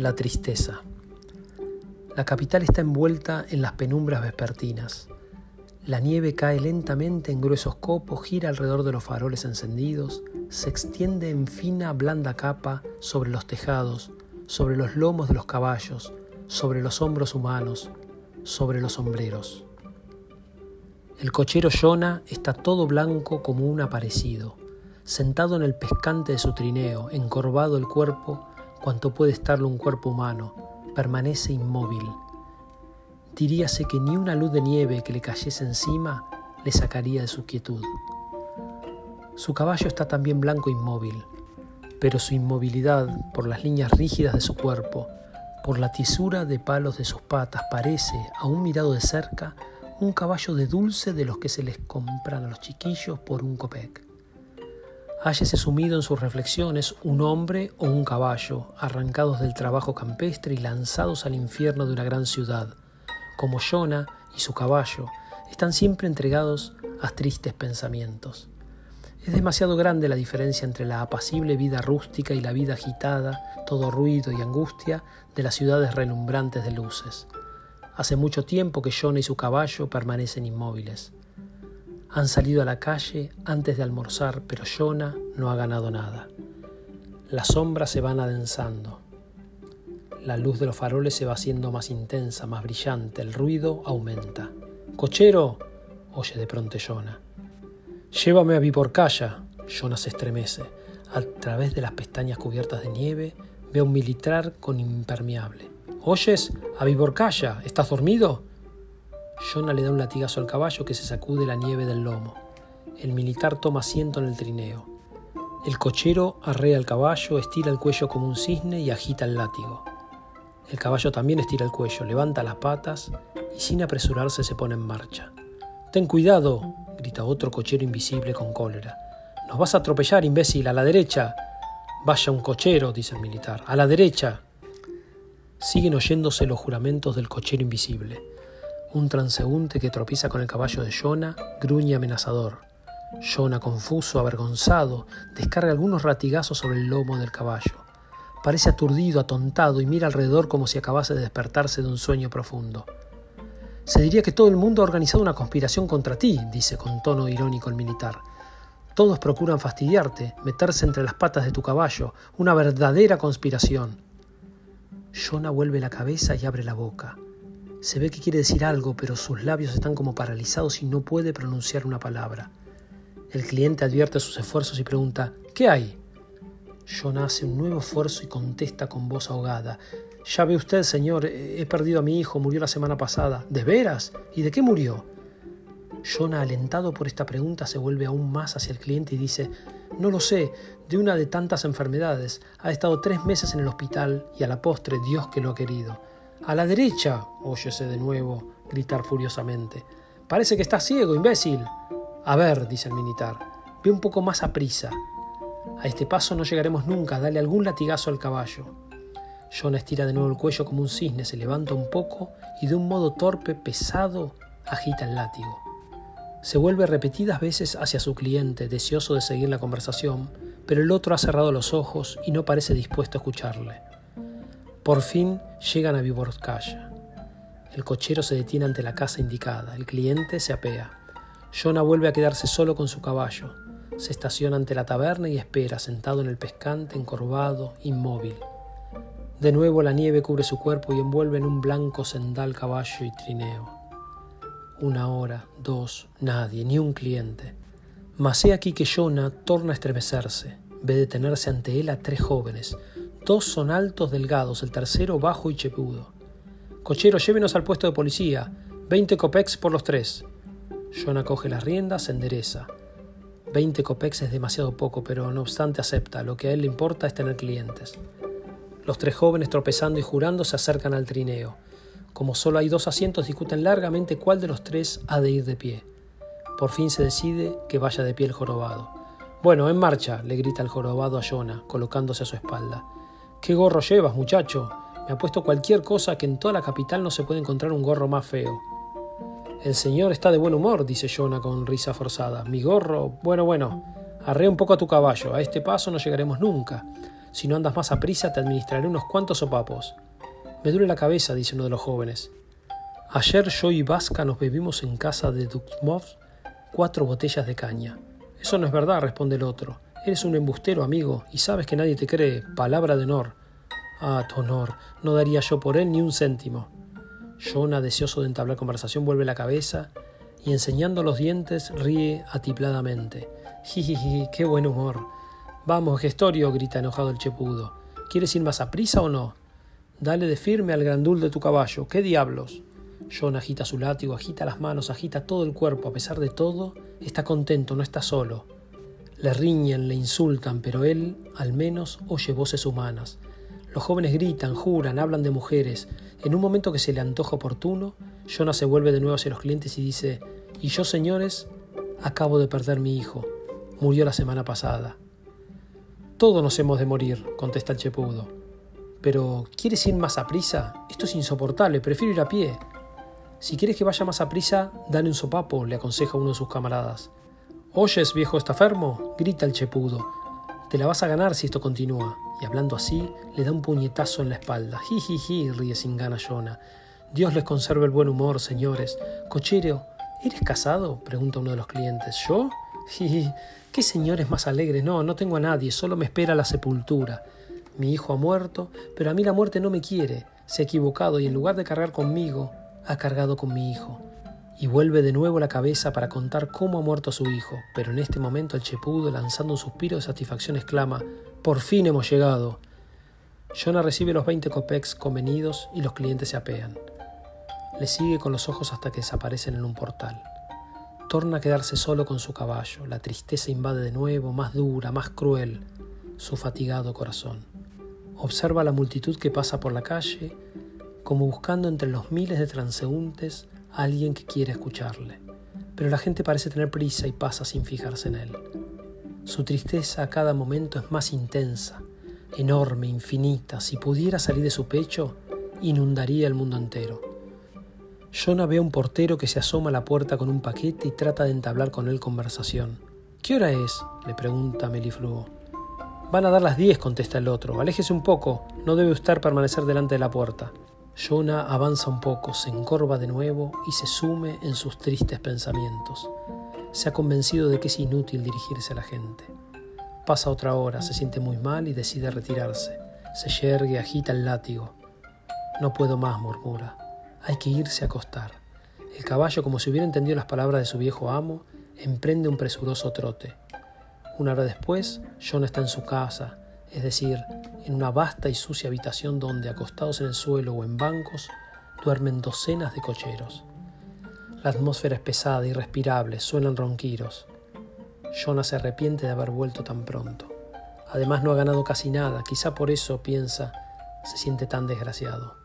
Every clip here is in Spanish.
La tristeza. La capital está envuelta en las penumbras vespertinas. La nieve cae lentamente en gruesos copos, gira alrededor de los faroles encendidos, se extiende en fina, blanda capa sobre los tejados, sobre los lomos de los caballos, sobre los hombros humanos, sobre los sombreros. El cochero Jonah está todo blanco como un aparecido, sentado en el pescante de su trineo, encorvado el cuerpo, cuanto puede estarlo un cuerpo humano, permanece inmóvil. Diríase que ni una luz de nieve que le cayese encima le sacaría de su quietud. Su caballo está también blanco inmóvil, pero su inmovilidad, por las líneas rígidas de su cuerpo, por la tisura de palos de sus patas, parece, aún mirado de cerca, un caballo de dulce de los que se les compran a los chiquillos por un copec. Hállese sumido en sus reflexiones un hombre o un caballo, arrancados del trabajo campestre y lanzados al infierno de una gran ciudad. Como Jonah y su caballo, están siempre entregados a tristes pensamientos. Es demasiado grande la diferencia entre la apacible vida rústica y la vida agitada, todo ruido y angustia de las ciudades relumbrantes de luces. Hace mucho tiempo que Jonah y su caballo permanecen inmóviles. Han salido a la calle antes de almorzar, pero Jonah no ha ganado nada. Las sombras se van adensando. La luz de los faroles se va haciendo más intensa, más brillante, el ruido aumenta. ¡Cochero! oye de pronto Jonah. Llévame a Viporcaya. Jonah se estremece. A través de las pestañas cubiertas de nieve ve a un militar con impermeable. ¿Oyes? A Viborcaya, ¿estás dormido? Jonah le da un latigazo al caballo que se sacude la nieve del lomo. El militar toma asiento en el trineo. El cochero arrea el caballo, estira el cuello como un cisne y agita el látigo. El caballo también estira el cuello, levanta las patas y sin apresurarse se pone en marcha. Ten cuidado, grita otro cochero invisible con cólera. Nos vas a atropellar, imbécil, a la derecha. Vaya un cochero, dice el militar. A la derecha. Siguen oyéndose los juramentos del cochero invisible. Un transeúnte que tropieza con el caballo de Jonah gruñe amenazador. Jonah, confuso, avergonzado, descarga algunos ratigazos sobre el lomo del caballo. Parece aturdido, atontado y mira alrededor como si acabase de despertarse de un sueño profundo. Se diría que todo el mundo ha organizado una conspiración contra ti, dice con tono irónico el militar. Todos procuran fastidiarte, meterse entre las patas de tu caballo, una verdadera conspiración. Jonah vuelve la cabeza y abre la boca. Se ve que quiere decir algo, pero sus labios están como paralizados y no puede pronunciar una palabra. El cliente advierte sus esfuerzos y pregunta, ¿qué hay? Jonah hace un nuevo esfuerzo y contesta con voz ahogada, ya ve usted, señor, he perdido a mi hijo, murió la semana pasada. ¿De veras? ¿Y de qué murió? Jonah, alentado por esta pregunta, se vuelve aún más hacia el cliente y dice, no lo sé, de una de tantas enfermedades. Ha estado tres meses en el hospital y a la postre Dios que lo ha querido. A la derecha, óyese de nuevo gritar furiosamente. Parece que está ciego, imbécil. A ver, dice el militar, ve un poco más a prisa. A este paso no llegaremos nunca, dale algún latigazo al caballo. John estira de nuevo el cuello como un cisne, se levanta un poco y de un modo torpe, pesado, agita el látigo. Se vuelve repetidas veces hacia su cliente, deseoso de seguir la conversación, pero el otro ha cerrado los ojos y no parece dispuesto a escucharle. Por fin llegan a Viborskaya. El cochero se detiene ante la casa indicada, el cliente se apea. Jonah vuelve a quedarse solo con su caballo. Se estaciona ante la taberna y espera, sentado en el pescante, encorvado, inmóvil. De nuevo la nieve cubre su cuerpo y envuelve en un blanco sendal caballo y trineo. Una hora, dos, nadie, ni un cliente. Mas he aquí que Jonah torna a estremecerse. Ve detenerse ante él a tres jóvenes. Dos son altos, delgados, el tercero bajo y chepudo. Cochero, llévenos al puesto de policía. Veinte copex por los tres. Jonah coge las riendas, se endereza. Veinte copex es demasiado poco, pero no obstante acepta. Lo que a él le importa es tener clientes. Los tres jóvenes, tropezando y jurando, se acercan al trineo. Como solo hay dos asientos, discuten largamente cuál de los tres ha de ir de pie. Por fin se decide que vaya de pie el jorobado. Bueno, en marcha, le grita el jorobado a Jonah, colocándose a su espalda. ¿Qué gorro llevas, muchacho? Me ha puesto cualquier cosa que en toda la capital no se puede encontrar un gorro más feo. El señor está de buen humor, dice Jonah con risa forzada. Mi gorro, bueno, bueno, arrea un poco a tu caballo, a este paso no llegaremos nunca. Si no andas más a prisa, te administraré unos cuantos sopapos. Me duele la cabeza, dice uno de los jóvenes. Ayer yo y Vasca nos bebimos en casa de Duxmov cuatro botellas de caña. Eso no es verdad, responde el otro. Eres un embustero, amigo, y sabes que nadie te cree. Palabra de honor. Ah, tu honor. No daría yo por él ni un céntimo. Jonah, deseoso de entablar conversación, vuelve la cabeza y enseñando los dientes ríe atipladamente. Jijiji, qué buen humor. Vamos, Gestorio, grita enojado el chepudo. ¿Quieres ir más a prisa o no? Dale de firme al grandul de tu caballo. ¿Qué diablos? John agita su látigo, agita las manos, agita todo el cuerpo. A pesar de todo, está contento, no está solo. Le riñen, le insultan, pero él, al menos, oye voces humanas. Los jóvenes gritan, juran, hablan de mujeres. En un momento que se le antoja oportuno, Jonah se vuelve de nuevo hacia los clientes y dice, y yo, señores, acabo de perder mi hijo. Murió la semana pasada. Todos nos hemos de morir, contesta el chepudo. Pero, ¿quieres ir más a prisa? Esto es insoportable, prefiero ir a pie. Si quieres que vaya más a prisa, dale un sopapo, le aconseja uno de sus camaradas. ¿Oyes, viejo estafermo? grita el chepudo. Te la vas a ganar si esto continúa. Y hablando así, le da un puñetazo en la espalda. Jijiji, ríe sin gana Jonah. Dios les conserve el buen humor, señores. Cochero, ¿eres casado? pregunta uno de los clientes. ¿Yo? Jiji, ¿qué señores más alegres? No, no tengo a nadie, solo me espera la sepultura. Mi hijo ha muerto, pero a mí la muerte no me quiere. Se ha equivocado y en lugar de cargar conmigo, ha cargado con mi hijo. Y vuelve de nuevo la cabeza para contar cómo ha muerto su hijo, pero en este momento el chepudo, lanzando un suspiro de satisfacción, exclama, Por fin hemos llegado. Jonah recibe los 20 copex convenidos y los clientes se apean. Le sigue con los ojos hasta que desaparecen en un portal. Torna a quedarse solo con su caballo. La tristeza invade de nuevo, más dura, más cruel, su fatigado corazón. Observa la multitud que pasa por la calle como buscando entre los miles de transeúntes alguien que quiere escucharle. Pero la gente parece tener prisa y pasa sin fijarse en él. Su tristeza a cada momento es más intensa, enorme, infinita. Si pudiera salir de su pecho, inundaría el mundo entero. Jonah ve a un portero que se asoma a la puerta con un paquete y trata de entablar con él conversación. ¿Qué hora es? le pregunta Melifluo. Van a dar las diez, contesta el otro. Aléjese un poco, no debe usted permanecer delante de la puerta. Jonah avanza un poco, se encorva de nuevo y se sume en sus tristes pensamientos. Se ha convencido de que es inútil dirigirse a la gente. Pasa otra hora, se siente muy mal y decide retirarse. Se yergue, agita el látigo. No puedo más, murmura. Hay que irse a acostar. El caballo, como si hubiera entendido las palabras de su viejo amo, emprende un presuroso trote. Una hora después, John está en su casa, es decir, en una vasta y sucia habitación donde, acostados en el suelo o en bancos, duermen docenas de cocheros. La atmósfera es pesada, irrespirable, suenan ronquiros. Jonah se arrepiente de haber vuelto tan pronto. Además no ha ganado casi nada, quizá por eso, piensa, se siente tan desgraciado.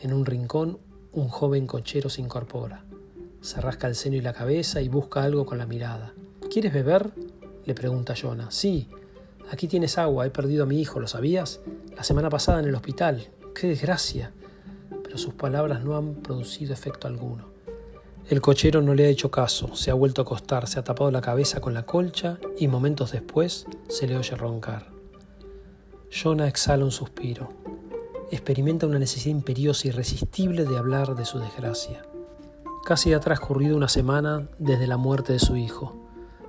En un rincón, un joven cochero se incorpora. Se rasca el seno y la cabeza y busca algo con la mirada. ¿Quieres beber? le pregunta Jonah. Sí, Aquí tienes agua, he perdido a mi hijo, ¿lo sabías? La semana pasada en el hospital. ¡Qué desgracia! Pero sus palabras no han producido efecto alguno. El cochero no le ha hecho caso, se ha vuelto a acostar, se ha tapado la cabeza con la colcha y momentos después se le oye roncar. Jonah exhala un suspiro. Experimenta una necesidad imperiosa irresistible de hablar de su desgracia. Casi ha transcurrido una semana desde la muerte de su hijo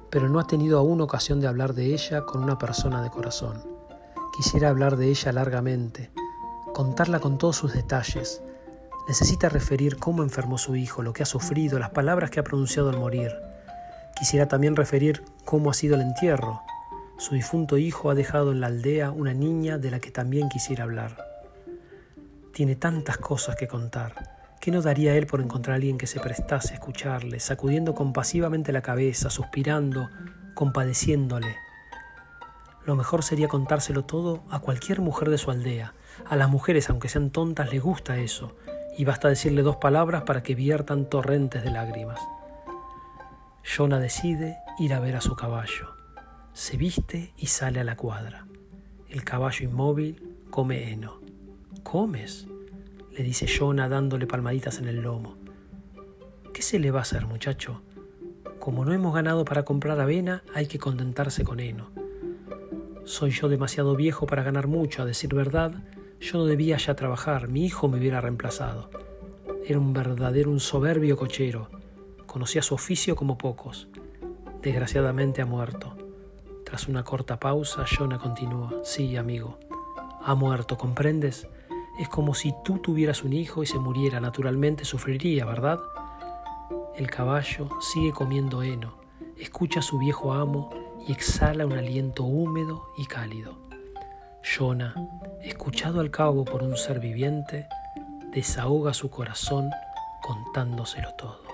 pero no ha tenido aún ocasión de hablar de ella con una persona de corazón. Quisiera hablar de ella largamente, contarla con todos sus detalles. Necesita referir cómo enfermó su hijo, lo que ha sufrido, las palabras que ha pronunciado al morir. Quisiera también referir cómo ha sido el entierro. Su difunto hijo ha dejado en la aldea una niña de la que también quisiera hablar. Tiene tantas cosas que contar ¿Qué no daría él por encontrar a alguien que se prestase a escucharle, sacudiendo compasivamente la cabeza, suspirando, compadeciéndole? Lo mejor sería contárselo todo a cualquier mujer de su aldea. A las mujeres, aunque sean tontas, les gusta eso, y basta decirle dos palabras para que viertan torrentes de lágrimas. Jonah decide ir a ver a su caballo. Se viste y sale a la cuadra. El caballo inmóvil come heno. ¿Comes? Le dice Jonah dándole palmaditas en el lomo. ¿Qué se le va a hacer, muchacho? Como no hemos ganado para comprar avena, hay que contentarse con heno. Soy yo demasiado viejo para ganar mucho, a decir verdad, yo no debía ya trabajar, mi hijo me hubiera reemplazado. Era un verdadero, un soberbio cochero. Conocía su oficio como pocos. Desgraciadamente ha muerto. Tras una corta pausa, Jonah continúa. Sí, amigo, ha muerto, ¿comprendes? Es como si tú tuvieras un hijo y se muriera, naturalmente sufriría, ¿verdad? El caballo sigue comiendo heno, escucha a su viejo amo y exhala un aliento húmedo y cálido. Jonah, escuchado al cabo por un ser viviente, desahoga su corazón contándoselo todo.